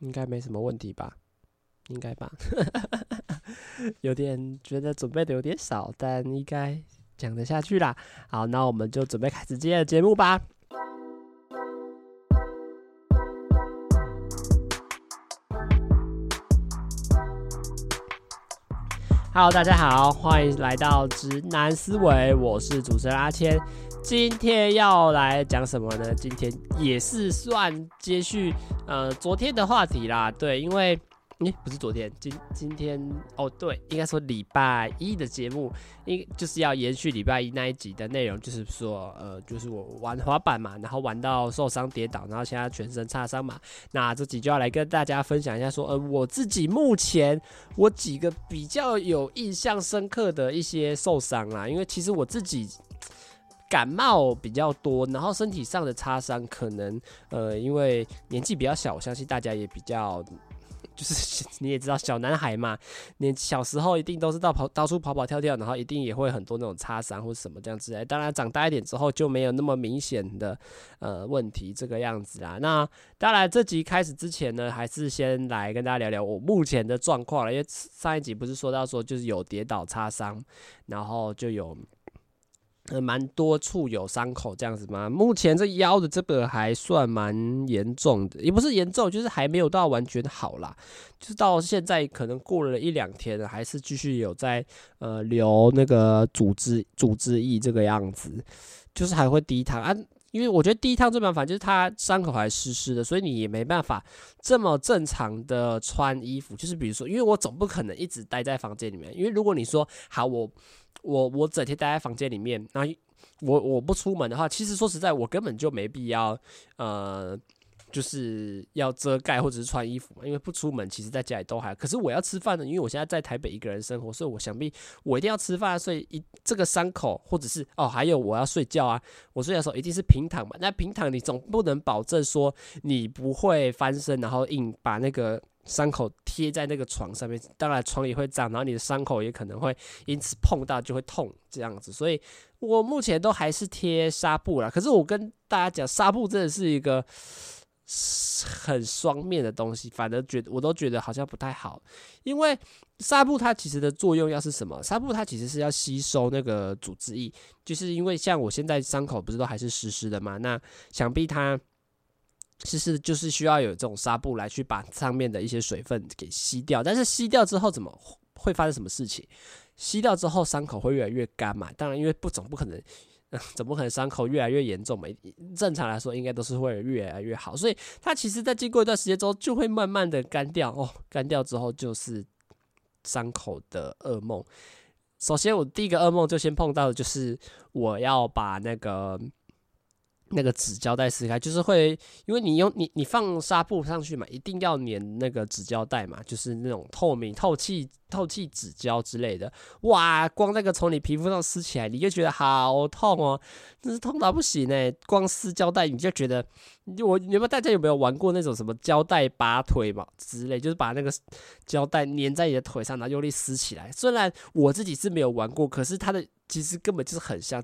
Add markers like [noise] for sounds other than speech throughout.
应该没什么问题吧？应该吧？[laughs] 有点觉得准备的有点少，但应该讲得下去啦。好，那我们就准备开始今天的节目吧。Hello，大家好，欢迎来到直男思维，我是主持人阿谦。今天要来讲什么呢？今天也是算接续呃昨天的话题啦，对，因为。诶，不是昨天，今今天哦，对，应该说礼拜一的节目，应就是要延续礼拜一那一集的内容，就是说，呃，就是我玩滑板嘛，然后玩到受伤跌倒，然后现在全身擦伤嘛，那这集就要来跟大家分享一下，说，呃，我自己目前我几个比较有印象深刻的一些受伤啦，因为其实我自己感冒比较多，然后身体上的擦伤可能，呃，因为年纪比较小，我相信大家也比较。就是 [laughs] 你也知道，小男孩嘛，你小时候一定都是到跑到处跑跑跳跳，然后一定也会很多那种擦伤或什么这样子。当然长大一点之后就没有那么明显的呃问题这个样子啦。那当然这集开始之前呢，还是先来跟大家聊聊我目前的状况了，因为上一集不是说到说就是有跌倒擦伤，然后就有。呃，蛮多处有伤口这样子吗？目前这腰的这个还算蛮严重的，也不是严重，就是还没有到完全好啦。就是到现在可能过了一两天，还是继续有在呃流那个组织组织液这个样子，就是还会低糖啊。因为我觉得第一趟最麻烦就是他伤口还湿湿的，所以你也没办法这么正常的穿衣服。就是比如说，因为我总不可能一直待在房间里面，因为如果你说好我。我我整天待在房间里面，那我我不出门的话，其实说实在，我根本就没必要，呃，就是要遮盖或者是穿衣服嘛，因为不出门，其实在家里都还。可是我要吃饭呢，因为我现在在台北一个人生活，所以我想必我一定要吃饭，所以一这个伤口或者是哦，还有我要睡觉啊，我睡觉的时候一定是平躺嘛。那平躺你总不能保证说你不会翻身，然后硬把那个。伤口贴在那个床上面，当然床也会脏，然后你的伤口也可能会因此碰到就会痛这样子，所以我目前都还是贴纱布啦。可是我跟大家讲，纱布真的是一个很双面的东西，反而觉得我都觉得好像不太好，因为纱布它其实的作用要是什么？纱布它其实是要吸收那个组织液，就是因为像我现在伤口不是都还是湿湿的嘛，那想必它。其实就是需要有这种纱布来去把上面的一些水分给吸掉，但是吸掉之后怎么会发生什么事情？吸掉之后伤口会越来越干嘛？当然，因为不总不可能，[laughs] 怎么可能伤口越来越严重嘛。正常来说，应该都是会越来越好。所以它其实，在经过一段时间之后，就会慢慢的干掉哦。干掉之后就是伤口的噩梦。首先，我第一个噩梦就先碰到的就是我要把那个。那个纸胶带撕开，就是会，因为你用你你放纱布上去嘛，一定要粘那个纸胶带嘛，就是那种透明、透气、透气纸胶之类的。哇，光那个从你皮肤上撕起来，你就觉得好痛哦，真是痛到不行哎！光撕胶带你就觉得，我你们大家有没有玩过那种什么胶带拔腿嘛之类，就是把那个胶带粘在你的腿上，然后用力撕起来。虽然我自己是没有玩过，可是它的其实根本就是很像。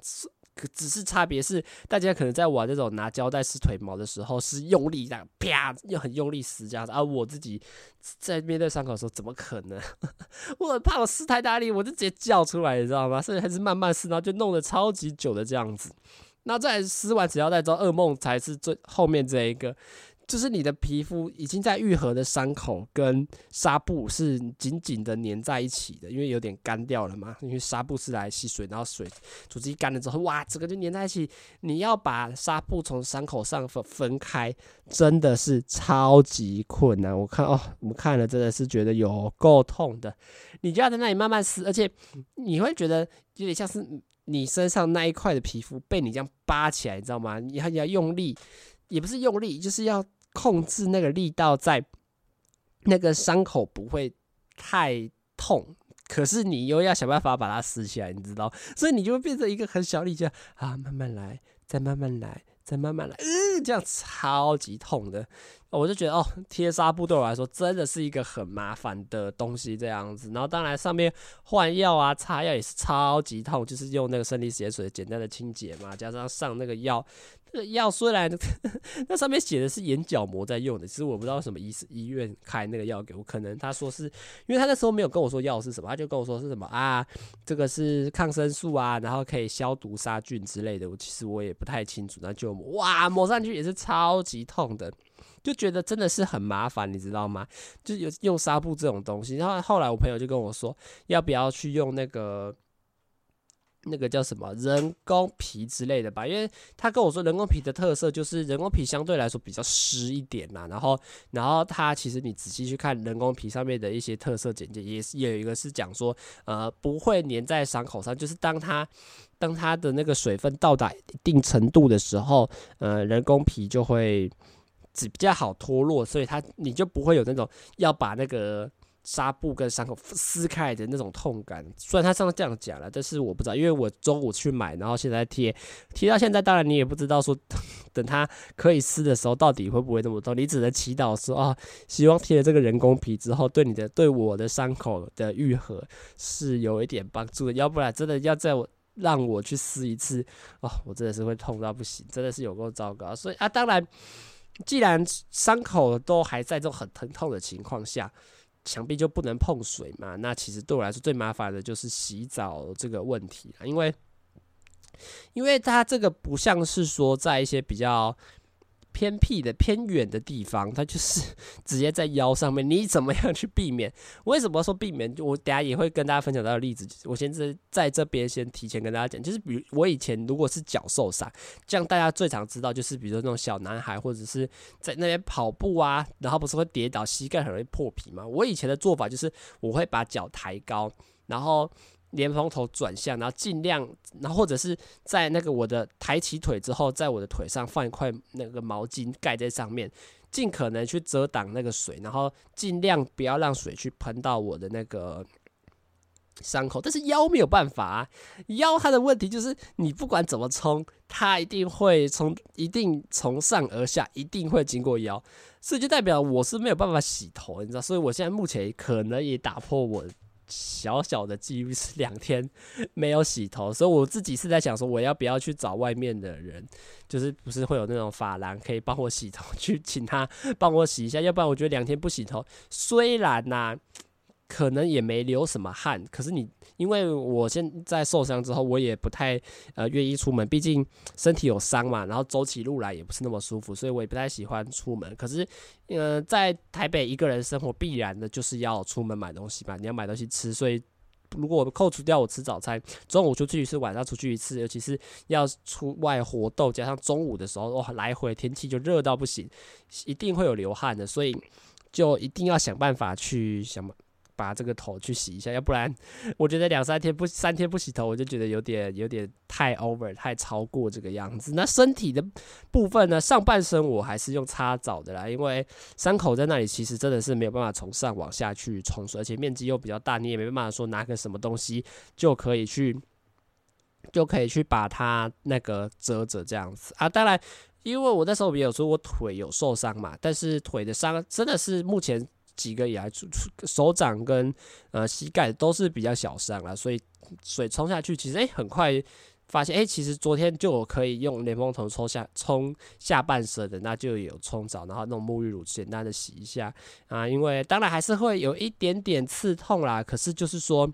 可只是差别是，大家可能在玩这种拿胶带撕腿毛的时候是用力这样啪，又很用力撕这样子，而我自己在面对伤口的时候，怎么可能？[laughs] 我怕我撕太大力，我就直接叫出来，你知道吗？所以还是慢慢撕，然后就弄得超级久的这样子。那在撕完纸胶带之后，噩梦才是最后面这一个。就是你的皮肤已经在愈合的伤口跟纱布是紧紧的粘在一起的，因为有点干掉了嘛。因为纱布是来吸水，然后水组织一干了之后，哇，整个就粘在一起。你要把纱布从伤口上分分开，真的是超级困难。我看哦，我们看了真的是觉得有够痛的。你就要在那里慢慢撕，而且你会觉得有点像是你身上那一块的皮肤被你这样扒起来，你知道吗？你还要用力，也不是用力，就是要。控制那个力道，在那个伤口不会太痛，可是你又要想办法把它撕下来，你知道？所以你就会变成一个很小力，这样啊，慢慢来，再慢慢来，再慢慢来，嗯，这样超级痛的。我就觉得哦，贴纱布对我来说真的是一个很麻烦的东西，这样子。然后当然上面换药啊、擦药也是超级痛，就是用那个生理食盐水简单的清洁嘛，加上上那个药。这个药虽然 [laughs] 那上面写的是眼角膜在用的，其实我不知道什么医医院开那个药给我，可能他说是因为他那时候没有跟我说药是什么，他就跟我说是什么啊，这个是抗生素啊，然后可以消毒杀菌之类的。我其实我也不太清楚，那就哇抹上去也是超级痛的，就觉得真的是很麻烦，你知道吗？就有用纱布这种东西，然后后来我朋友就跟我说，要不要去用那个。那个叫什么人工皮之类的吧，因为他跟我说人工皮的特色就是人工皮相对来说比较湿一点呐，然后然后他其实你仔细去看人工皮上面的一些特色简介，也是有一个是讲说呃不会粘在伤口上，就是当它当它的那个水分到达一定程度的时候，呃人工皮就会只比较好脱落，所以它你就不会有那种要把那个。纱布跟伤口撕开的那种痛感，虽然他上次这样讲了，但是我不知道，因为我中午去买，然后现在贴贴到现在，当然你也不知道说 [laughs] 等它可以撕的时候到底会不会那么痛，你只能祈祷说啊，希望贴了这个人工皮之后，对你的对我的伤口的愈合是有一点帮助的，要不然真的要在我让我去撕一次哦，我真的是会痛到不行，真的是有够糟糕。所以啊，当然既然伤口都还在这种很疼痛的情况下。墙壁就不能碰水嘛？那其实对我来说最麻烦的就是洗澡这个问题啊，因为，因为它这个不像是说在一些比较。偏僻的、偏远的地方，它就是 [laughs] 直接在腰上面。你怎么样去避免？为什么说避免？我等下也会跟大家分享到的例子。我先在在这边先提前跟大家讲，就是比如我以前如果是脚受伤，这样大家最常知道就是，比如说那种小男孩或者是在那边跑步啊，然后不是会跌倒，膝盖很容易破皮吗？我以前的做法就是，我会把脚抬高，然后。莲蓬头转向，然后尽量，然后或者是在那个我的抬起腿之后，在我的腿上放一块那个毛巾盖在上面，尽可能去遮挡那个水，然后尽量不要让水去喷到我的那个伤口。但是腰没有办法啊，腰它的问题就是你不管怎么冲，它一定会从一定从上而下，一定会经过腰，所以就代表我是没有办法洗头，你知道，所以我现在目前可能也打破我。小小的记录是两天没有洗头，所以我自己是在想说，我要不要去找外面的人，就是不是会有那种发廊可以帮我洗头，去请他帮我洗一下，要不然我觉得两天不洗头，虽然呐、可能也没流什么汗，可是你因为我现在受伤之后，我也不太呃愿意出门，毕竟身体有伤嘛，然后走起路来也不是那么舒服，所以我也不太喜欢出门。可是呃，在台北一个人生活，必然的就是要出门买东西嘛，你要买东西吃，所以如果扣除掉我吃早餐，中午出去一次，晚上出去一次，尤其是要出外活动，加上中午的时候，哇，来回天气就热到不行，一定会有流汗的，所以就一定要想办法去想。把这个头去洗一下，要不然我觉得两三天不三天不洗头，我就觉得有点有点太 over，太超过这个样子。那身体的部分呢？上半身我还是用擦澡的啦，因为伤口在那里，其实真的是没有办法从上往下去冲水，而且面积又比较大，你也没办法说拿个什么东西就可以去 [laughs] 就可以去把它那个遮着这样子啊。当然，因为我那时候也有说我腿有受伤嘛，但是腿的伤真的是目前。几个以来，手掌跟呃膝盖都是比较小伤了，所以水冲下去，其实诶、很快发现诶、其实昨天就我可以用莲蓬头冲下冲下半身的，那就有冲澡，然后那种沐浴乳简单的洗一下啊，因为当然还是会有一点点刺痛啦，可是就是说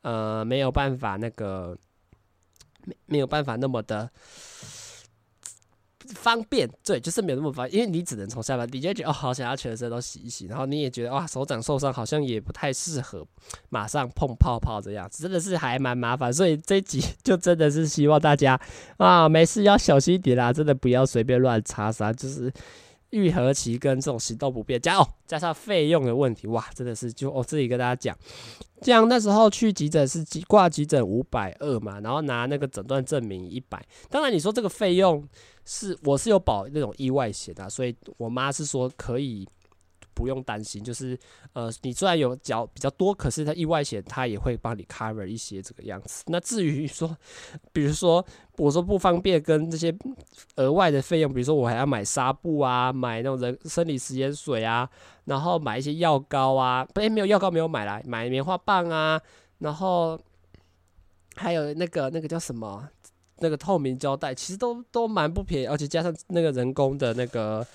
呃没有办法那个没没有办法那么的。方便，对，就是没有那么方，因为你只能从下半，你就觉得哦，好想要全身都洗一洗，然后你也觉得哇，手掌受伤好像也不太适合马上碰泡泡这样子，真的是还蛮麻烦，所以这集就真的是希望大家啊，没事要小心一点啦，真的不要随便乱擦啥，就是愈合期跟这种行动不便加哦，加上费用的问题，哇，真的是就我自己跟大家讲，这样那时候去急诊是挂急诊五百二嘛，然后拿那个诊断证明一百，当然你说这个费用。是，我是有保那种意外险的，所以我妈是说可以不用担心，就是呃，你虽然有缴比较多，可是它意外险它也会帮你 cover 一些这个样子。那至于说，[laughs] 比如说我说不方便跟这些额外的费用，比如说我还要买纱布啊，买那种人生理食盐水啊，然后买一些药膏啊，不，没有药膏没有买来，买棉花棒啊，然后还有那个那个叫什么？那个透明胶带其实都都蛮不便宜，而且加上那个人工的那个。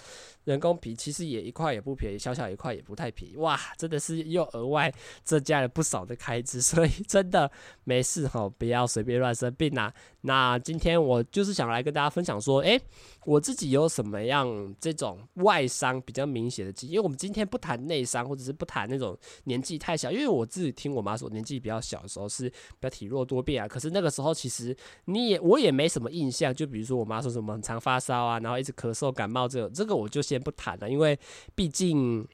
人工皮其实也一块也不便宜，小小一块也不太便宜，哇，真的是又额外增加了不少的开支，[laughs] 所以真的没事吼，不要随便乱生病呐、那今天我就是想来跟大家分享说，诶、我自己有什么样这种外伤比较明显的记忆，因为我们今天不谈内伤，或者是不谈那种年纪太小，因为我自己听我妈说，年纪比较小的时候是比较体弱多病啊。可是那个时候其实你也我也没什么印象，就比如说我妈说什么很常发烧啊，然后一直咳嗽感冒这个，这个我就先。先不谈了，因为毕竟，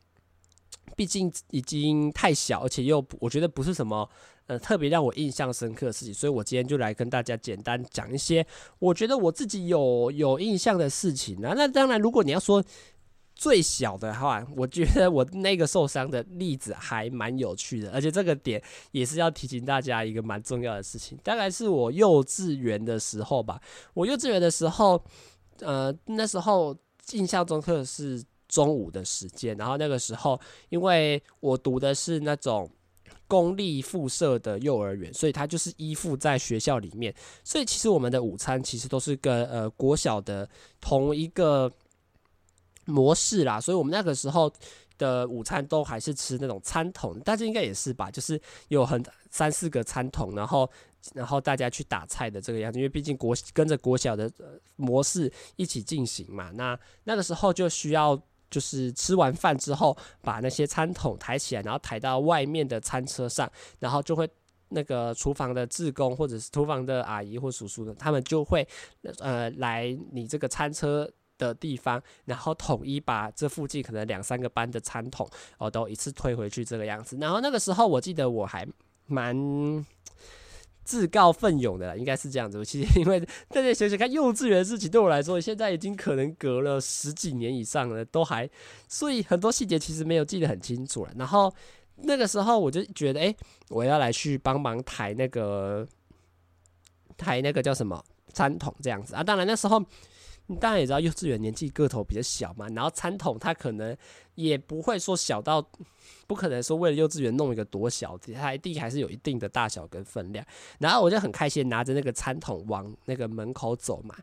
毕竟已经太小，而且又我觉得不是什么呃特别让我印象深刻的事情，所以我今天就来跟大家简单讲一些我觉得我自己有有印象的事情啊。那当然，如果你要说最小的话，我觉得我那个受伤的例子还蛮有趣的，而且这个点也是要提醒大家一个蛮重要的事情，大概是我幼稚园的时候吧。我幼稚园的时候，呃，那时候。印象中课是中午的时间，然后那个时候，因为我读的是那种公立附设的幼儿园，所以它就是依附在学校里面，所以其实我们的午餐其实都是跟呃国小的同一个模式啦，所以我们那个时候的午餐都还是吃那种餐桶，大家应该也是吧，就是有很三四个餐桶，然后。然后大家去打菜的这个样子，因为毕竟国跟着国小的模式一起进行嘛。那那个时候就需要，就是吃完饭之后，把那些餐桶抬起来，然后抬到外面的餐车上，然后就会那个厨房的志工或者是厨房的阿姨或叔叔的，他们就会呃来你这个餐车的地方，然后统一把这附近可能两三个班的餐桶哦都一次推回去这个样子。然后那个时候我记得我还蛮。自告奋勇的啦，应该是这样子。其实 [laughs] 因为大家想想看，幼稚园的事情对我来说，现在已经可能隔了十几年以上了，都还，所以很多细节其实没有记得很清楚了。然后那个时候我就觉得，哎、我要来去帮忙抬那个抬那个叫什么餐桶这样子啊。当然那时候你当然也知道，幼稚园年纪个头比较小嘛，然后餐桶它可能也不会说小到。不可能说为了幼稚园弄一个多小，它一定还是有一定的大小跟分量。然后我就很开心拿着那个餐桶往那个门口走嘛。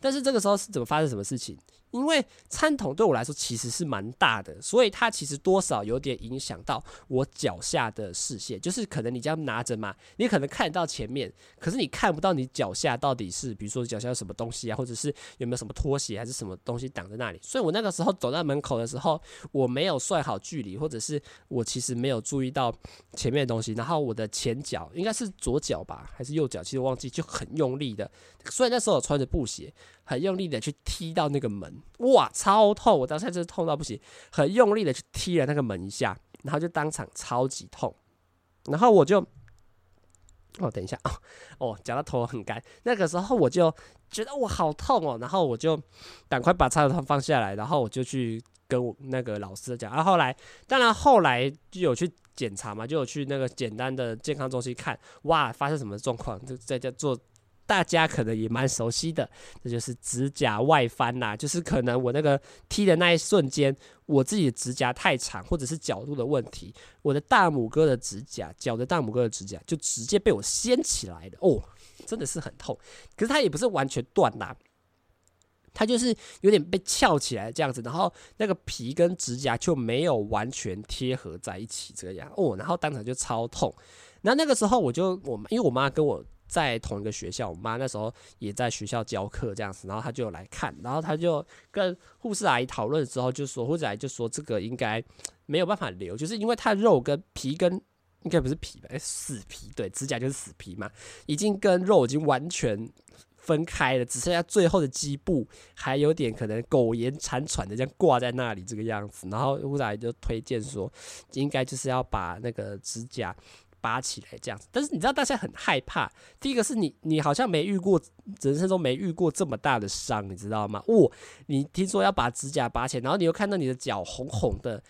但是这个时候是怎么发生什么事情？因为餐桶对我来说其实是蛮大的，所以它其实多少有点影响到我脚下的视线。就是可能你这样拿着嘛，你可能看得到前面，可是你看不到你脚下到底是，比如说脚下有什么东西啊，或者是有没有什么拖鞋还是什么东西挡在那里。所以我那个时候走到门口的时候，我没有算好距离，或者是我其实没有注意到前面的东西，然后我的前脚应该是左脚吧，还是右脚？其实忘记，就很用力的。虽然那时候我穿着布鞋。很用力的去踢到那个门，哇，超痛！我当时真是痛到不行，很用力的去踢了那个门一下，然后就当场超级痛，然后我就，哦，等一下啊，哦，讲到头很干，那个时候我就觉得我好痛哦，然后我就赶快把擦手套放下来，然后我就去跟我那个老师讲，然后后来，当然后来就有去检查嘛，就有去那个简单的健康中心看，哇，发生什么状况，就在家做。大家可能也蛮熟悉的，这就是指甲外翻呐，就是可能我那个踢的那一瞬间，我自己的指甲太长，或者是角度的问题，我的大拇哥的指甲，脚的大拇哥的指甲就直接被我掀起来了，哦，真的是很痛。可是它也不是完全断啦，它就是有点被翘起来这样子，然后那个皮跟指甲就没有完全贴合在一起这样，哦，然后当场就超痛。然后那个时候我就我因为我妈跟我。在同一个学校，我妈那时候也在学校教课这样子，然后她就来看，然后她就跟护士阿姨讨论之后，就说护士阿姨就说这个应该 [tsk] 没有办法留，就是因为它肉跟皮跟应该不是皮吧，死皮，对，指甲就是死皮嘛，已经跟肉已经完全分开了，只剩下最后的基部还有点可能苟延残喘的这样挂在那里这个样子，然后护士阿姨就推荐说，应该就是要把那个指甲。拔起来这样子，但是你知道大家很害怕。第一个是你，你好像没遇过，人生中没遇过这么大的伤，你知道吗？哦，你听说要把指甲拔起来，然后你又看到你的脚红红的，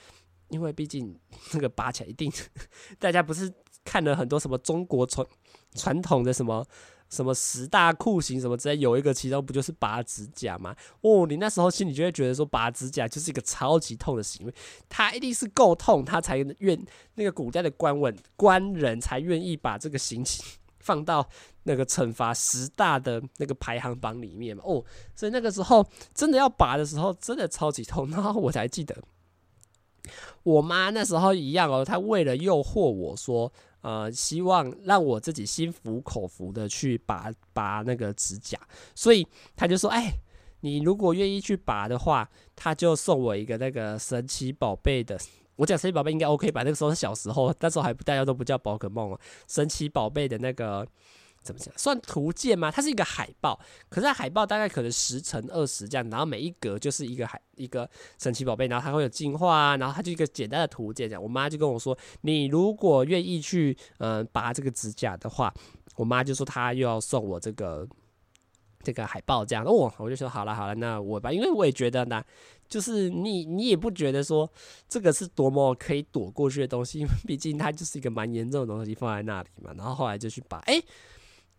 因为毕竟那个拔起来一定，[laughs] 大家不是看了很多什么中国传传统的什么什么十大酷刑什么之类，有一个其中不就是拔指甲吗？哦，你那时候心里就会觉得说，拔指甲就是一个超级痛的行为，他一定是够痛，他才愿那个古代的官文官人才愿意把这个刑期放到那个惩罚十大的那个排行榜里面嘛。哦，所以那个时候真的要拔的时候，真的超级痛，然后我才记得。我妈那时候一样哦，她为了诱惑我说，呃，希望让我自己心服口服的去拔拔那个指甲，所以他就说：“哎，你如果愿意去拔的话，他就送我一个那个神奇宝贝的。我讲神奇宝贝应该 OK 吧？那个时候是小时候，那时候还不大家都不叫宝可梦哦，神奇宝贝的那个。”怎么讲？算图鉴吗？它是一个海报，可是它海报大概可能十乘二十这样，然后每一格就是一个海一个神奇宝贝，然后它会有进化啊，然后它就一个简单的图鉴这样。我妈就跟我说，你如果愿意去嗯、拔这个指甲的话，我妈就说她又要送我这个这个海报这样。哦，我就说好了好了，那我吧，因为我也觉得呢，就是你你也不觉得说这个是多么可以躲过去的东西，因为毕竟它就是一个蛮严重的东西放在那里嘛。然后后来就去拔，哎。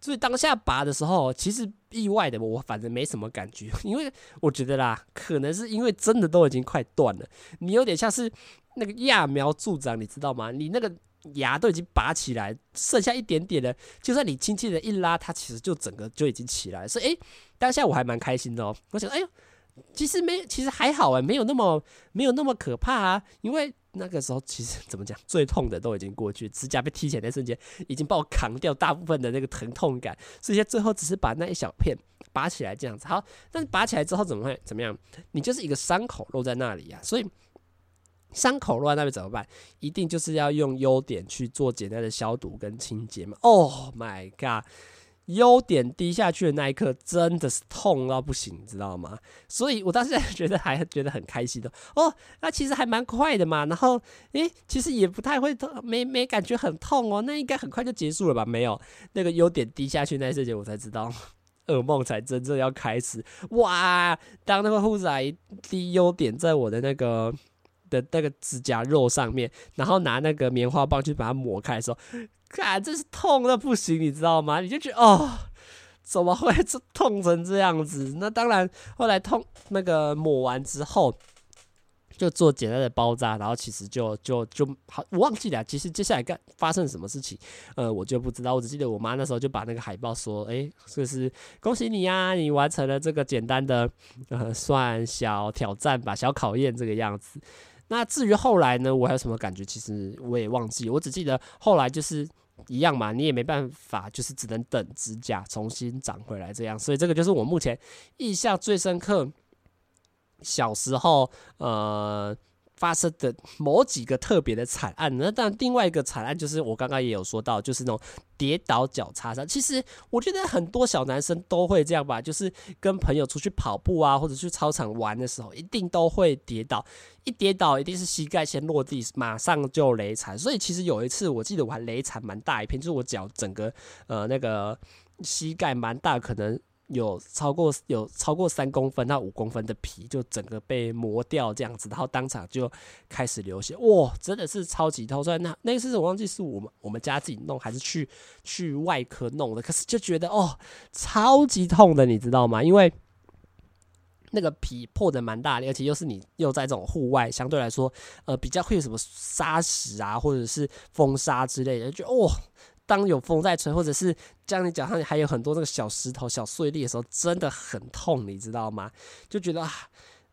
所以当下拔的时候，其实意外的我反正没什么感觉，[laughs] 因为我觉得啦，可能是因为真的都已经快断了，你有点像是那个揠苗助长，你知道吗？你那个牙都已经拔起来，剩下一点点了，就算你轻轻的一拉，它其实就整个就已经起来。所以，诶，当下我还蛮开心的哦，我想，哎呦，其实没，其实还好哎，没有那么没有那么可怕啊，因为。那个时候其实 [laughs] 怎么讲，最痛的都已经过去，指甲被踢起来那瞬间，已经把我扛掉大部分的那个疼痛感，所以最后只是把那一小片拔起来这样子。好，但是拔起来之后怎么会怎么样？你就是一个伤口露在那里呀，所以伤口露在那里怎么办？一定就是要用优点去做简单的消毒跟清洁嘛。Oh my god！优点滴下去的那一刻，真的是痛到不行，你知道吗？所以我当时觉得还觉得很开心的哦，那其实还蛮快的嘛。然后，诶，其实也不太会痛，没没感觉很痛哦。那应该很快就结束了吧？没有，那个优点滴下去那一瞬间，我才知道 [laughs] 噩梦才真正要开始。哇！当那个护士阿姨滴优点在我的那个的那个指甲肉上面，然后拿那个棉花棒去把它抹开的时候。看，真是痛的不行，你知道吗？你就觉得哦，怎么会这痛成这样子？那当然，后来痛那个抹完之后，就做简单的包扎，然后其实就就就好，我忘记了。其实接下来干发生什么事情，呃，我就不知道。我只记得我妈那时候就把那个海报说，哎、欸，就是恭喜你呀、你完成了这个简单的呃算小挑战吧，小考验这个样子。那至于后来呢，我还有什么感觉？其实我也忘记，我只记得后来就是一样嘛，你也没办法，就是只能等指甲重新长回来这样。所以这个就是我目前印象最深刻，小时候呃。发生的某几个特别的惨案，那当然另外一个惨案就是我刚刚也有说到，就是那种跌倒脚擦伤。其实我觉得很多小男生都会这样吧，就是跟朋友出去跑步啊，或者去操场玩的时候，一定都会跌倒。一跌倒一定是膝盖先落地，马上就雷惨。所以其实有一次我记得我还雷惨蛮大一片，就是我脚整个呃那个膝盖蛮大，可能。有超过有超过三公分到五公分的皮，就整个被磨掉这样子，然后当场就开始流血，哇，真的是超级痛！虽然那那次我忘记是我们我们家自己弄还是去去外科弄的，可是就觉得哦，超级痛的，你知道吗？因为那个皮破的蛮大的，而且又是你又在这种户外，相对来说，呃，比较会有什么沙石啊，或者是风沙之类的，就哦。当有风在吹，或者是像你脚上还有很多那个小石头、小碎粒的时候，真的很痛，你知道吗？就觉得啊，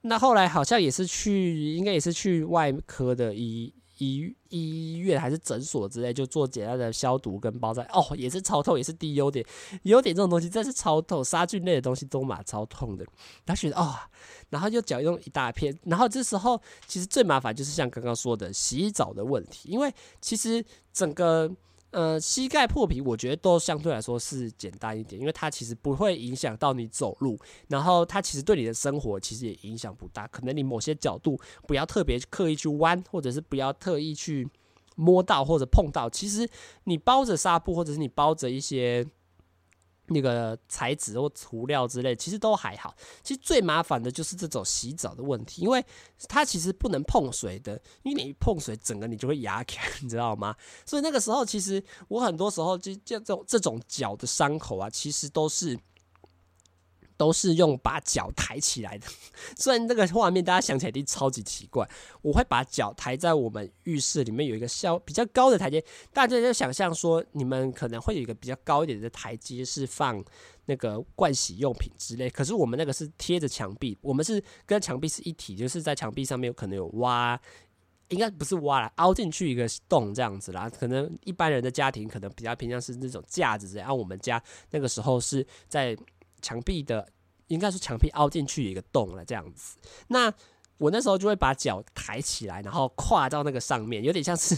那后来好像也是去，应该也是去外科的医医医院还是诊所之类，就做简单的消毒跟包扎。哦，也是超痛，也是滴优点，优点这种东西真是超痛，杀菌类的东西都蛮超痛的。他觉得哦，然后就脚用一大片，然后这时候其实最麻烦就是像刚刚说的洗澡的问题，因为其实整个。呃，膝盖破皮，我觉得都相对来说是简单一点，因为它其实不会影响到你走路，然后它其实对你的生活其实也影响不大。可能你某些角度不要特别刻意去弯，或者是不要特意去摸到或者碰到，其实你包着纱布，或者是你包着一些那个材质或涂料之类，其实都还好。其实最麻烦的就是这种洗澡的问题，因为它其实不能碰水的，因为你一碰水，整个你就会牙，[laughs] 你知道吗？所以那个时候，其实我很多时候就这种这种脚的伤口啊，其实都是。都是用把脚抬起来的，[laughs] 虽然这个画面大家想起来一定超级奇怪。我会把脚抬在我们浴室里面有一个较比较高的台阶，大家就想象说，你们可能会有一个比较高一点的台阶是放那个盥洗用品之类。可是我们那个是贴着墙壁，我们是跟墙壁是一体，就是在墙壁上面有可能有挖，应该不是挖了，凹进去一个洞这样子啦。可能一般人的家庭可能比较偏向是那种架子这样，然后我们家那个时候是在。墙壁的应该是墙壁凹进去一个洞了，这样子。那我那时候就会把脚抬起来，然后跨到那个上面，有点像是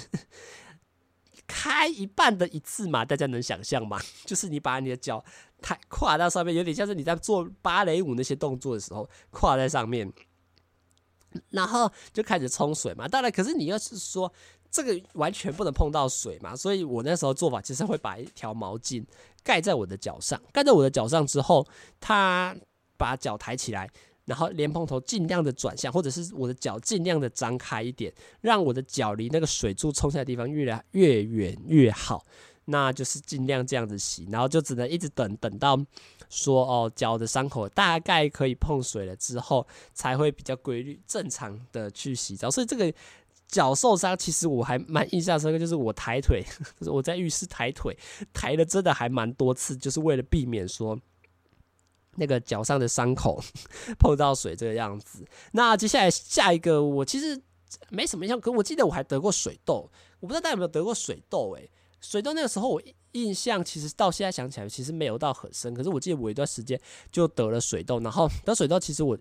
[laughs] 开一半的一字嘛，大家能想象吗？[laughs] 就是你把你的脚抬跨到上面，有点像是你在做芭蕾舞那些动作的时候，跨在上面，然后就开始冲水嘛。当然，可是你要是说。这个完全不能碰到水嘛，所以我那时候做法其实会把一条毛巾盖在我的脚上，盖在我的脚上之后，他把脚抬起来，然后莲蓬头尽量的转向，或者是我的脚尽量的张开一点，让我的脚离那个水柱冲下的地方越来越远越好。那就是尽量这样子洗，然后就只能一直等等到说哦，脚的伤口大概可以碰水了之后，才会比较规律正常的去洗澡。所以这个。脚受伤，其实我还蛮印象深刻，就是我抬腿，[laughs] 我在浴室抬腿，抬了真的还蛮多次，就是为了避免说那个脚上的伤口 [laughs] 碰到水这个样子。那接下来下一个，我其实没什么印象，可我记得我还得过水痘，我不知道大家有没有得过水痘？诶，水痘那个时候我印象其实到现在想起来其实没有到很深，可是我记得我一段时间就得了水痘，然后得水痘其实我。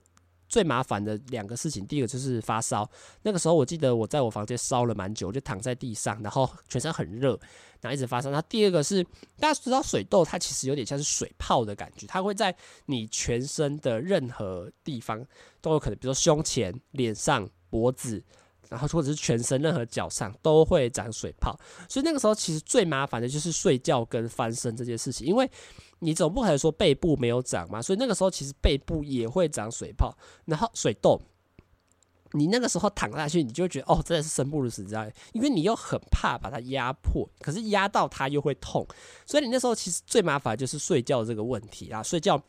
最麻烦的两个事情，第一个就是发烧。那个时候我记得我在我房间烧了蛮久，就躺在地上，然后全身很热，然后一直发烧。那第二个是大家知道水痘，它其实有点像是水泡的感觉，它会在你全身的任何地方都有可能，比如说胸前、脸上、脖子。然后或者是全身任何脚上都会长水泡，所以那个时候其实最麻烦的就是睡觉跟翻身这件事情，因为你总不可能说背部没有长嘛，所以那个时候其实背部也会长水泡，然后水痘，你那个时候躺下去，你就觉得哦，真的是生不如死这样，因为你又很怕把它压迫，可是压到它又会痛，所以你那时候其实最麻烦就是睡觉这个问题啊，睡觉。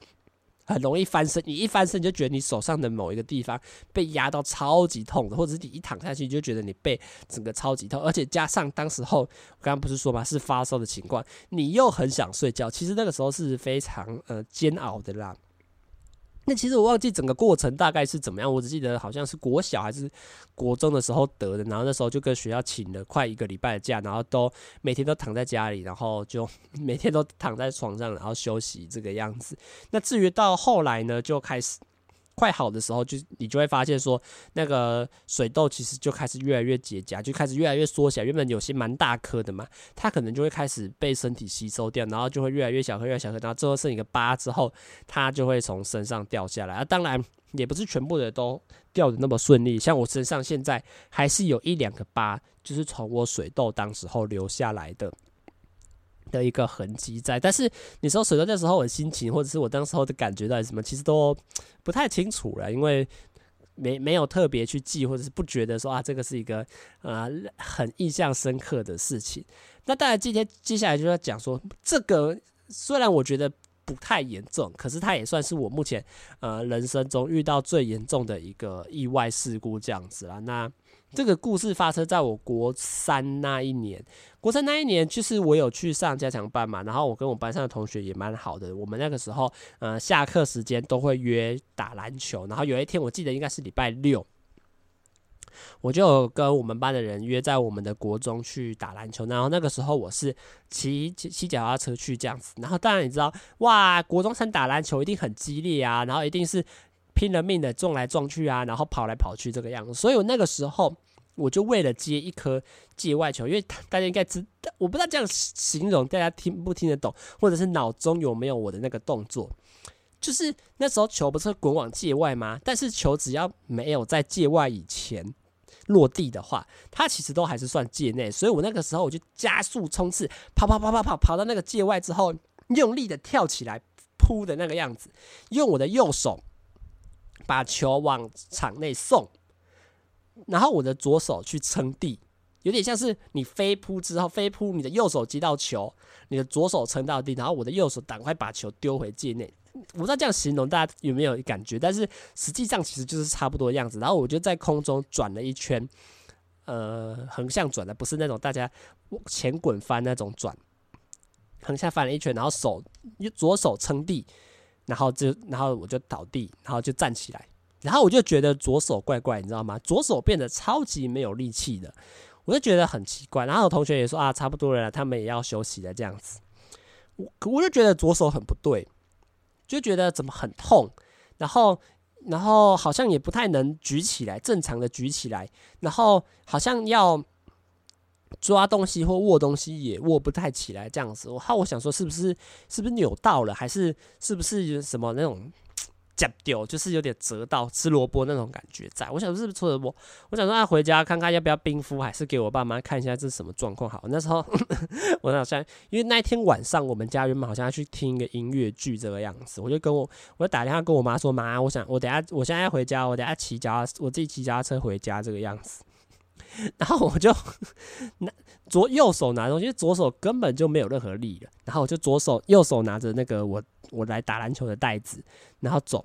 很容易翻身，你一翻身就觉得你手上的某一个地方被压到超级痛的，或者是你一躺下去你就觉得你背整个超级痛，而且加上当时候我刚刚不是说嘛，是发烧的情况，你又很想睡觉，其实那个时候是非常呃煎熬的啦。那其实我忘记整个过程大概是怎么样，我只记得好像是国小还是国中的时候得的，然后那时候就跟学校请了快一个礼拜的假，然后都每天都躺在家里，然后就 [laughs] 每天都躺在床上，然后休息这个样子。那至于到后来呢，就开始。快好的时候，就你就会发现说，那个水痘其实就开始越来越结痂，就开始越来越缩小。原本有些蛮大颗的嘛，它可能就会开始被身体吸收掉，然后就会越来越小颗，越来越小颗，然后最后剩一个疤之后，它就会从身上掉下来。啊，当然也不是全部的都掉的那么顺利，像我身上现在还是有一两个疤，就是从我水痘当时候留下来的。的一个痕迹在，但是你说水痘那时候我的心情，或者是我当时候的感觉到底什么，其实都不太清楚了，因为没没有特别去记，或者是不觉得说啊，这个是一个呃很印象深刻的事情。那当然，今天接下来就要讲说，这个虽然我觉得不太严重，可是它也算是我目前呃人生中遇到最严重的一个意外事故这样子啦。那这个故事发生在我国三那一年。国三那一年，就是我有去上加强班嘛，然后我跟我班上的同学也蛮好的。我们那个时候，呃，下课时间都会约打篮球。然后有一天，我记得应该是礼拜六，我就跟我们班的人约在我们的国中去打篮球。然后那个时候我是骑骑脚踏车去这样子。然后当然你知道，哇，国中生打篮球一定很激烈啊，然后一定是。拼了命的撞来撞去啊，然后跑来跑去这个样子，所以我那个时候我就为了接一颗界外球，因为大家应该知，我不知道这样形容大家听不听得懂，或者是脑中有没有我的那个动作，就是那时候球不是滚往界外吗？但是球只要没有在界外以前落地的话，它其实都还是算界内，所以我那个时候我就加速冲刺，跑跑跑跑跑跑到那个界外之后。用力的跳起来扑的那个样子，用我的右手把球往场内送，然后我的左手去撑地，有点像是你飞扑之后飞扑，你的右手接到球，你的左手撑到地，然后我的右手赶快把球丢回界内。我不知道这样形容大家有没有感觉，但是实际上其实就是差不多的样子。然后我就在空中转了一圈，呃，横向转的，不是那种大家前滚翻那种转，横向翻了一圈，然后手左手撑地，然后就然后我就倒地，然后就站起来，然后我就觉得左手怪怪，你知道吗？左手变得超级没有力气的，我就觉得很奇怪。然后我同学也说啊，差不多了，他们也要休息了这样子。我我就觉得左手很不对。就觉得怎么很痛，然后，然后好像也不太能举起来，正常的举起来，然后好像要抓东西或握东西也握不太起来，这样子。我好，我想说是不是是不是扭到了，还是是不是什么那种？夹掉就是有点折到吃萝卜那种感觉在，我想是不是吃萝卜？我想说他回家看看要不要冰敷，还是给我爸妈看一下这是什么状况好。那时候 [laughs] 我好像因为那一天晚上我们家原本好像要去听一个音乐剧这个样子，我就跟我我就打电话跟我妈说，妈，我想我等下我现在要回家，我等下骑脚我自己骑脚踏车回家这个样子。然后我就拿左右手拿东西，左手根本就没有任何力了。然后我就左手右手拿着那个我我来打篮球的袋子，然后走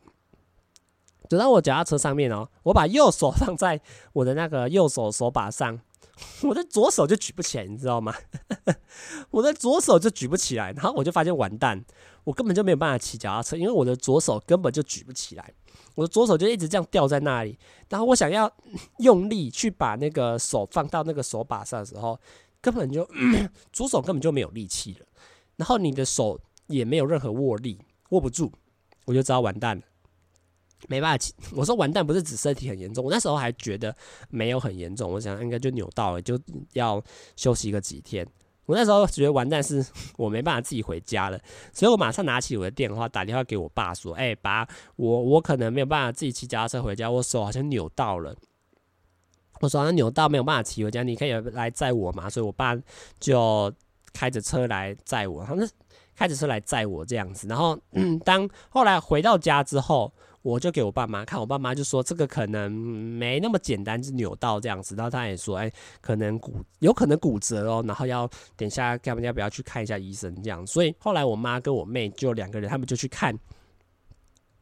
走到我脚踏车上面哦。我把右手放在我的那个右手手把上，我的左手就举不起来，你知道吗？[laughs] 我的左手就举不起来。然后我就发现完蛋，我根本就没有办法骑脚踏车，因为我的左手根本就举不起来。我的左手就一直这样吊在那里，然后我想要 [laughs] 用力去把那个手放到那个手把上的时候，根本就 [clears throat] 左手根本就没有力气了，然后你的手也没有任何握力，握不住，我就知道完蛋了，没办法。我说完蛋不是指身体很严重，我那时候还觉得没有很严重，我想应该就扭到了，就要休息个几天。我那时候觉得完蛋，是我没办法自己回家了，[laughs] 所以我马上拿起我的电话打电话给我爸说：“哎，爸，我我可能没有办法自己骑脚踏车回家，我手好像扭到了。我手好像扭到，没有办法骑回家，你可以来载我吗？”所以，我爸就开着车来载我，他们开着车来载我这样子。然后，当后来回到家之后。我就给我爸妈看，我爸妈就说这个可能没那么简单，是扭到这样子。然后他也说，哎，可能骨有可能骨折哦，然后要等一下看要不要去看一下医生这样。所以后来我妈跟我妹就两个人，他们就去看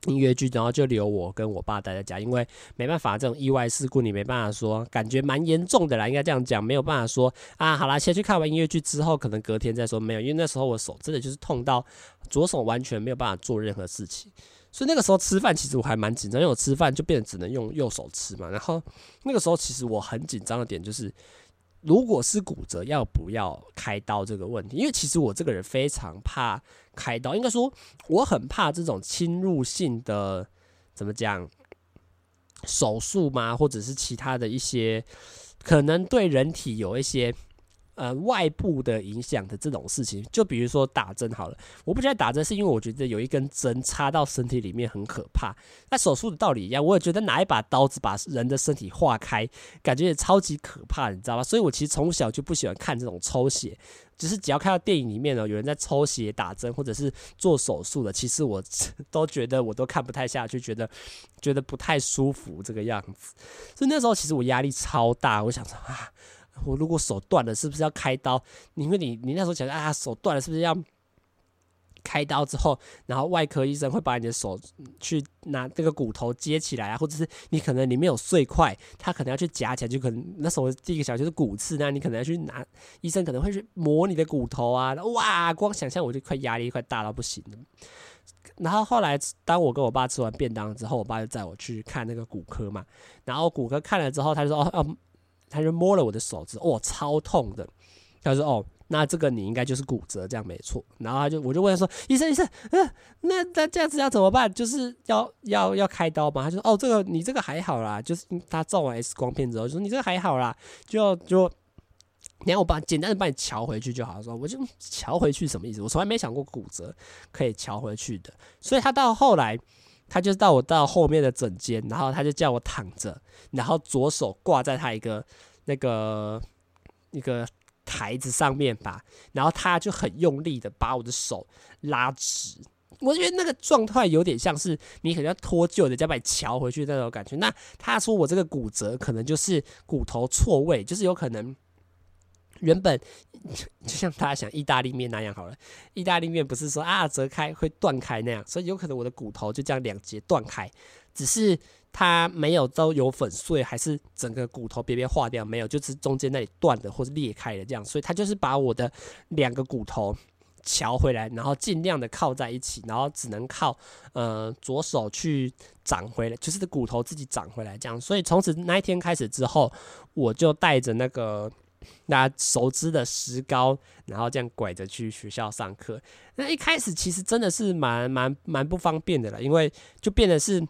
音乐剧，然后就留我跟我爸待在家，因为没办法，这种意外事故你没办法说，感觉蛮严重的啦，应该这样讲，没有办法说啊，好啦，先去看完音乐剧之后，可能隔天再说没有，因为那时候我手真的就是痛到左手完全没有办法做任何事情。所以那个时候吃饭，其实我还蛮紧张，因为我吃饭就变得只能用右手吃嘛。然后那个时候其实我很紧张的点就是，如果是骨折，要不要开刀这个问题？因为其实我这个人非常怕开刀，应该说我很怕这种侵入性的，怎么讲，手术嘛，或者是其他的一些可能对人体有一些。呃，外部的影响的这种事情，就比如说打针好了，我不觉得打针是因为我觉得有一根针插到身体里面很可怕。那手术的道理一样，我也觉得拿一把刀子把人的身体划开，感觉也超级可怕，你知道吧？所以我其实从小就不喜欢看这种抽血，就是只要看到电影里面呢，有人在抽血、打针或者是做手术的，其实我都觉得我都看不太下去，觉得觉得不太舒服这个样子。所以那时候其实我压力超大，我想说啊。我如果手断了，是不是要开刀？因为你你那时候想啊，手断了是不是要开刀之后，然后外科医生会把你的手去拿这个骨头接起来啊，或者是你可能里面有碎块，他可能要去夹起来，就可能那时候第一个想就是骨刺，那你可能要去拿，医生可能会去磨你的骨头啊，哇，光想象我就快压力快大到不行了。然后后来当我跟我爸吃完便当之后，我爸就载我去看那个骨科嘛，然后骨科看了之后，他就说哦哦。他就摸了我的手指，哦，超痛的。他说：“哦，那这个你应该就是骨折，这样没错。”然后他就，我就问他说：“医生，医生，嗯、那那这样子要怎么办？就是要要要开刀吗？”他就说：“哦，这个你这个还好啦，就是他照完 X 光片之后就说你这个还好啦，就就你让我把简单的帮你瞧回去就好。”说我就瞧回去什么意思？我从来没想过骨折可以瞧回去的。所以他到后来。他就到我到后面的诊间，然后他就叫我躺着，然后左手挂在他一个那个一个台子上面吧，然后他就很用力的把我的手拉直。我觉得那个状态有点像是你可能要脱臼，人家把你乔回去那种感觉。那他说我这个骨折可能就是骨头错位，就是有可能原本 [laughs] 就像大家想意大利面那样好了，意大利面不是说啊折开会断开那样，所以有可能我的骨头就这样两节断开，只是它没有都有粉碎，还是整个骨头边边化掉没有，就是中间那里断的或是裂开了这样，所以他就是把我的两个骨头。乔回来，然后尽量的靠在一起，然后只能靠呃左手去长回来，就是骨头自己长回来这样。所以从此那一天开始之后，我就带着那个大家熟知的石膏，然后这样拐着去学校上课。那一开始其实真的是蛮蛮蛮不方便的了，因为就变得是。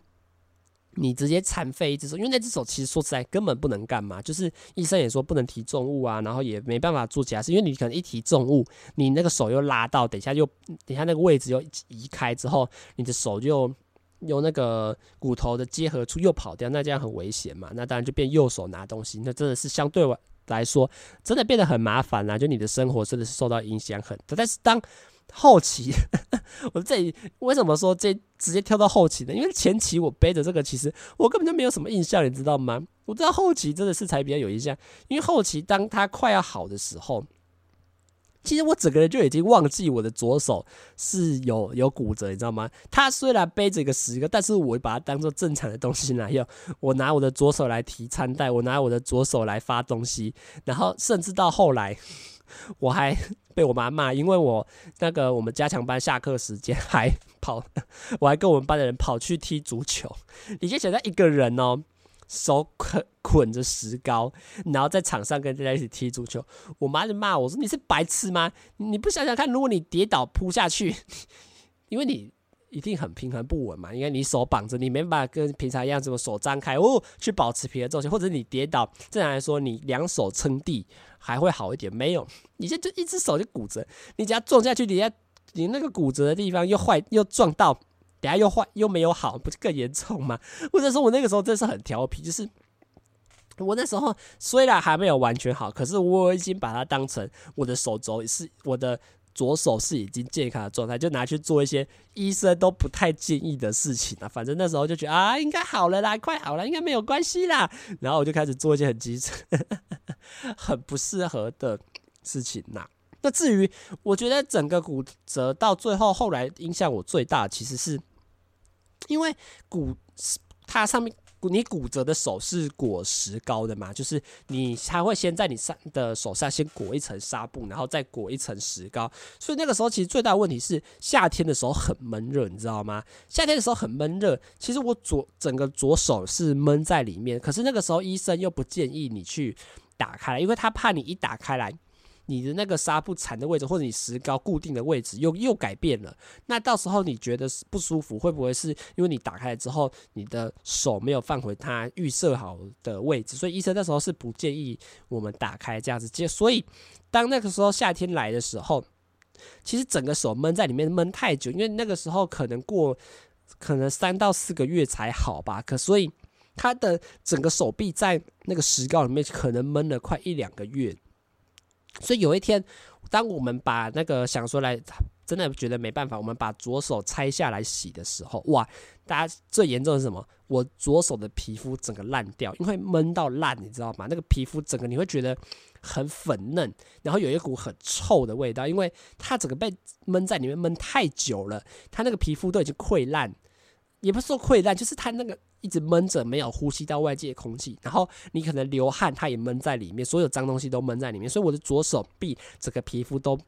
你直接残废一只手，因为那只手其实说实在根本不能干嘛，就是医生也说不能提重物啊，然后也没办法做其他事，因为你可能一提重物，你那个手又拉到，等一下又等一下那个位置又移开之后，你的手就用那个骨头的结合处又跑掉，那这样很危险嘛，那当然就变右手拿东西，那真的是相对来说真的变得很麻烦啦，就你的生活真的是受到影响很多，但是当。后期，[laughs] 我这里为什么说这直接跳到后期呢？因为前期我背着这个，其实我根本就没有什么印象，你知道吗？我知道后期真的是才比较有印象，因为后期当它快要好的时候，其实我整个人就已经忘记我的左手是有有骨折，你知道吗？他虽然背着一个十个，但是我把它当做正常的东西来用。我拿我的左手来提餐袋，我拿我的左手来发东西，然后甚至到后来。我还被我妈骂，因为我那个我们加强班下课时间还跑，[laughs] 我还跟我们班的人跑去踢足球。你就想在一个人哦，手捆 [laughs] 捆着石膏，然后在场上跟大家一起踢足球。我妈就骂我说：“你是白痴吗？你不想想看，如果你跌倒扑下去，[laughs] 因为你。”一定很平衡不稳嘛，因为你手绑着，你没办法跟平常一样，这么手张开哦，去保持平衡重心，或者你跌倒，正常来说你两手撑地还会好一点。没有，你现在就一只手就骨折，你只要撞下去，你下你那个骨折的地方又坏又撞到，等下又坏又没有好，不是更严重吗？[laughs] 或者说我那个时候真是很调皮，就是我那时候虽然还没有完全好，可是我已经把它当成我的手肘是我的。左手是已经健康的状态，就拿去做一些医生都不太建议的事情了。反正那时候就觉得啊，应该好了啦，快好了，应该没有关系啦。然后我就开始做一些很基层、[laughs] 很不适合的事情啦。那至于我觉得整个骨折到最后，后来影响我最大，其实是因为骨它上面。你骨折的手是裹石膏的嘛？就是你还会先在你上的手上先裹一层纱布，然后再裹一层石膏。所以那个时候其实最大的问题是夏天的时候很闷热，你知道吗？夏天的时候很闷热，其实我左整个左手是闷在里面。可是那个时候医生又不建议你去打开，因为他怕你一打开来。你的那个纱布缠的位置，或者你石膏固定的位置又又改变了，那到时候你觉得不舒服，会不会是因为你打开之后，你的手没有放回它预设好的位置？所以医生那时候是不建议我们打开这样子接。所以当那个时候夏天来的时候，其实整个手闷在里面闷太久，因为那个时候可能过可能三到四个月才好吧。可所以他的整个手臂在那个石膏里面可能闷了快一两个月。所以有一天，当我们把那个想说来，真的觉得没办法，我们把左手拆下来洗的时候，哇！大家最严重的是什么？我左手的皮肤整个烂掉，因为闷到烂，你知道吗？那个皮肤整个你会觉得很粉嫩，然后有一股很臭的味道，因为它整个被闷在里面闷太久了，它那个皮肤都已经溃烂，也不是说溃烂，就是它那个。一直闷着，没有呼吸到外界空气，然后你可能流汗，它也闷在里面，所有脏东西都闷在里面，所以我的左手臂整个皮肤都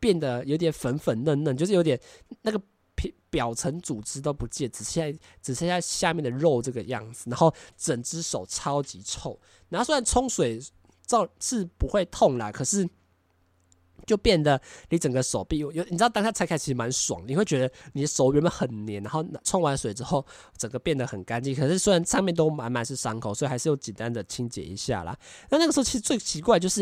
变得有点粉粉嫩嫩，就是有点那个皮表层组织都不见，只剩下只剩下下面的肉这个样子，然后整只手超级臭，然后虽然冲水照是不会痛啦，可是。就变得你整个手臂有，你知道当下拆开其实蛮爽，你会觉得你的手原本很黏，然后冲完水之后整个变得很干净。可是虽然上面都满满是伤口，所以还是有简单的清洁一下啦。那那个时候其实最奇怪就是，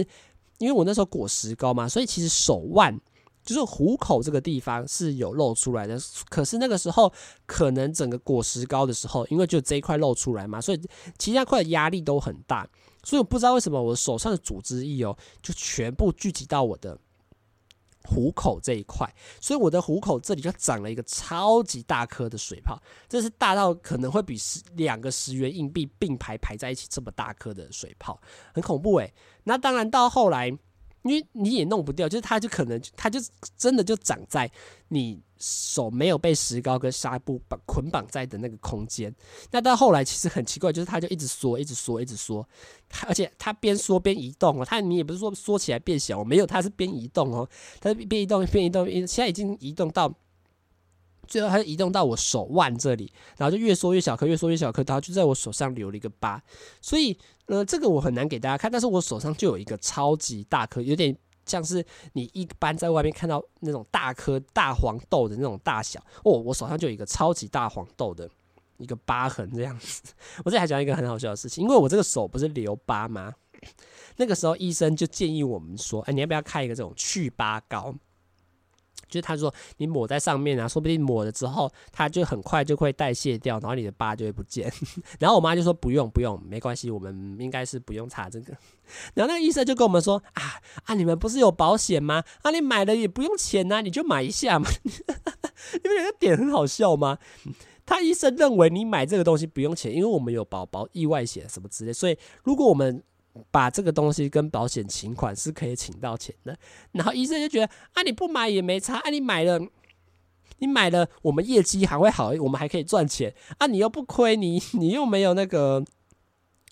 因为我那时候裹石膏嘛，所以其实手腕就是虎口这个地方是有露出来的。可是那个时候可能整个裹石膏的时候，因为就这一块露出来嘛，所以其他块的压力都很大。所以我不知道为什么我手上的组织液哦，就全部聚集到我的虎口这一块，所以我的虎口这里就长了一个超级大颗的水泡，这是大到可能会比十两个十元硬币并排排在一起这么大颗的水泡，很恐怖诶。那当然到后来。因为你也弄不掉，就是它就可能它就真的就长在你手没有被石膏跟纱布绑捆绑在的那个空间。那到后来其实很奇怪，就是它就一直缩，一直缩，一直缩，而且它边缩边移动哦。它你也不是说缩起来变小，没有，它是边移动哦，它边移动边移动，现在已经移动到。最后，它就移动到我手腕这里，然后就越缩越小颗，越缩越小颗，然后就在我手上留了一个疤。所以，呃，这个我很难给大家看，但是我手上就有一个超级大颗，有点像是你一般在外面看到那种大颗大黄豆的那种大小哦。我手上就有一个超级大黄豆的一个疤痕这样子。我这里还讲一个很好笑的事情，因为我这个手不是留疤吗？那个时候医生就建议我们说，哎，你要不要开一个这种去疤膏？就是他说你抹在上面啊，说不定抹了之后，它就很快就会代谢掉，然后你的疤就会不见。[laughs] 然后我妈就说不用不用，没关系，我们应该是不用擦这个。[laughs] 然后那个医生就跟我们说啊啊，你们不是有保险吗？啊，你买了也不用钱呐，你就买一下嘛。因为有个点很好笑吗？他医生认为你买这个东西不用钱，因为我们有保保意外险什么之类，所以如果我们把这个东西跟保险请款是可以请到钱的，然后医生就觉得啊，你不买也没差，啊，你买了，你买了，我们业绩还会好，我们还可以赚钱啊，你又不亏，你 [laughs] 你又没有那个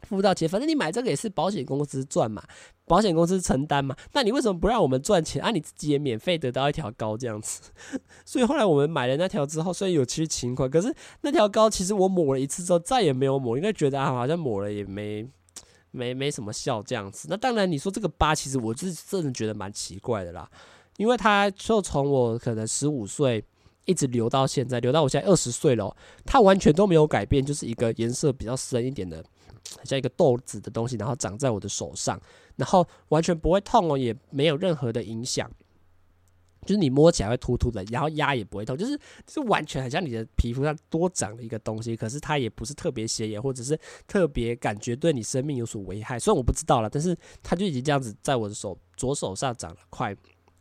付到钱，反正你买这个也是保险公司赚嘛，保险公司承担嘛，那你为什么不让我们赚钱啊？你自己也免费得到一条膏这样子，[laughs] 所以后来我们买了那条之后，虽然有去请款，可是那条膏其实我抹了一次之后再也没有抹，应该觉得啊，好像抹了也没。没没什么效这样子，那当然你说这个疤，其实我是真的觉得蛮奇怪的啦，因为它就从我可能十五岁一直留到现在，留到我现在二十岁了，它完全都没有改变，就是一个颜色比较深一点的，像一个豆子的东西，然后长在我的手上，然后完全不会痛哦，也没有任何的影响。就是你摸起来会突突的，然后压也不会痛，就是就是完全很像你的皮肤上多长了一个东西，可是它也不是特别显眼，或者是特别感觉对你生命有所危害。虽然我不知道了，但是它就已经这样子在我的手左手上长了快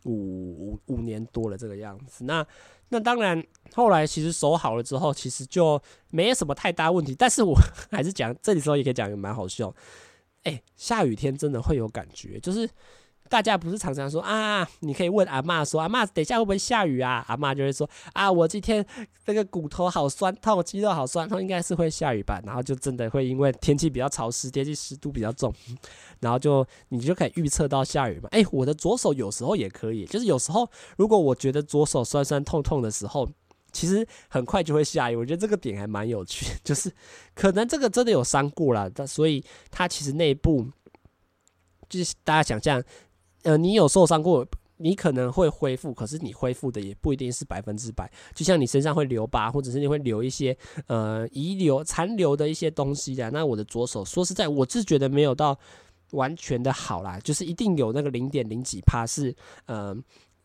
五五五年多了这个样子。那那当然后来其实手好了之后，其实就没有什么太大问题。但是我 [laughs] 还是讲这里时候也可以讲一个蛮好笑，哎、下雨天真的会有感觉，就是。大家不是常常说啊，你可以问阿嬷说，阿嬷等一下会不会下雨啊？阿嬷就会说啊，我今天这个骨头好酸痛，肌肉好酸痛，应该是会下雨吧？然后就真的会因为天气比较潮湿，天气湿度比较重，然后就你就可以预测到下雨嘛。诶，我的左手有时候也可以，就是有时候如果我觉得左手酸酸痛痛的时候，其实很快就会下雨。我觉得这个点还蛮有趣，[laughs] 就是可能这个真的有伤过了，但所以它其实内部就是大家想象。呃，你有受伤过，你可能会恢复，可是你恢复的也不一定是百分之百。就像你身上会留疤，或者是你会留一些呃遗留、残留的一些东西的。那我的左手，说实在，我是觉得没有到完全的好啦，就是一定有那个零点零几趴是呃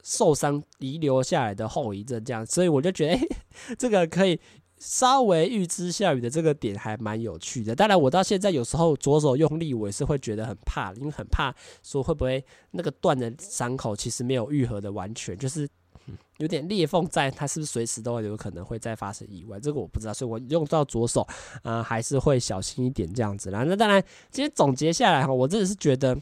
受伤遗留下来的后遗症这样。所以我就觉得，欸，[laughs] 这个可以。稍微预知下雨的这个点还蛮有趣的，当然我到现在有时候左手用力，我也是会觉得很怕，因为很怕说会不会那个断的伤口其实没有愈合的完全，就是 [laughs] 有点裂缝在，它是不是随时都有可能会再发生意外？这个我不知道，所以我用到左手，呃，还是会小心一点这样子啦。那当然，今天总结下来哈，我真的是觉得。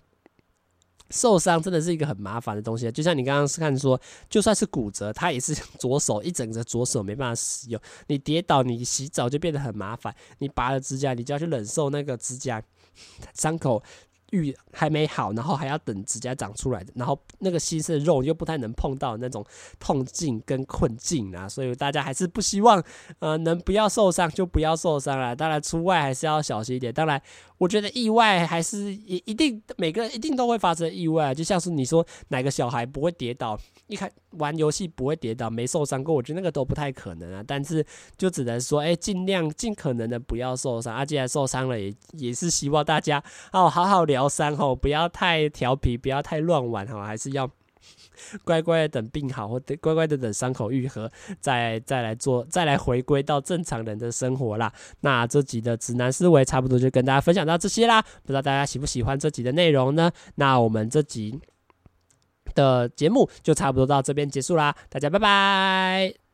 受伤真的是一个很麻烦的东西，就像你刚刚是看说，就算是骨折，它也是左手一整个左手没办法使用。你跌倒，你洗澡就变得很麻烦。你拔了指甲，你就要去忍受那个指甲伤口。愈还没好，然后还要等指甲长出来，然后那个新生肉又不太能碰到那种痛境跟困境啊，所以大家还是不希望，呃，能不要受伤就不要受伤了。当然出外还是要小心一点。当然，我觉得意外还是一一定每个人一定都会发生意外，就像是你说哪个小孩不会跌倒，一开玩游戏不会跌倒，没受伤过，我觉得那个都不太可能啊。但是就只能说，哎，尽量尽可能的不要受伤。啊，既然受伤了，也也是希望大家哦好好聊。[laughs] 疗伤吼，不要太调皮，不要太乱玩哈，还是要 [laughs] 乖乖的等病好，或者乖乖的等伤口愈合，再再来做，再来回归到正常人的生活啦。那这集的直男思维差不多就跟大家分享到这些啦，不知道大家喜不喜欢这集的内容呢？那我们这集的节目就差不多到这边结束啦，大家拜拜。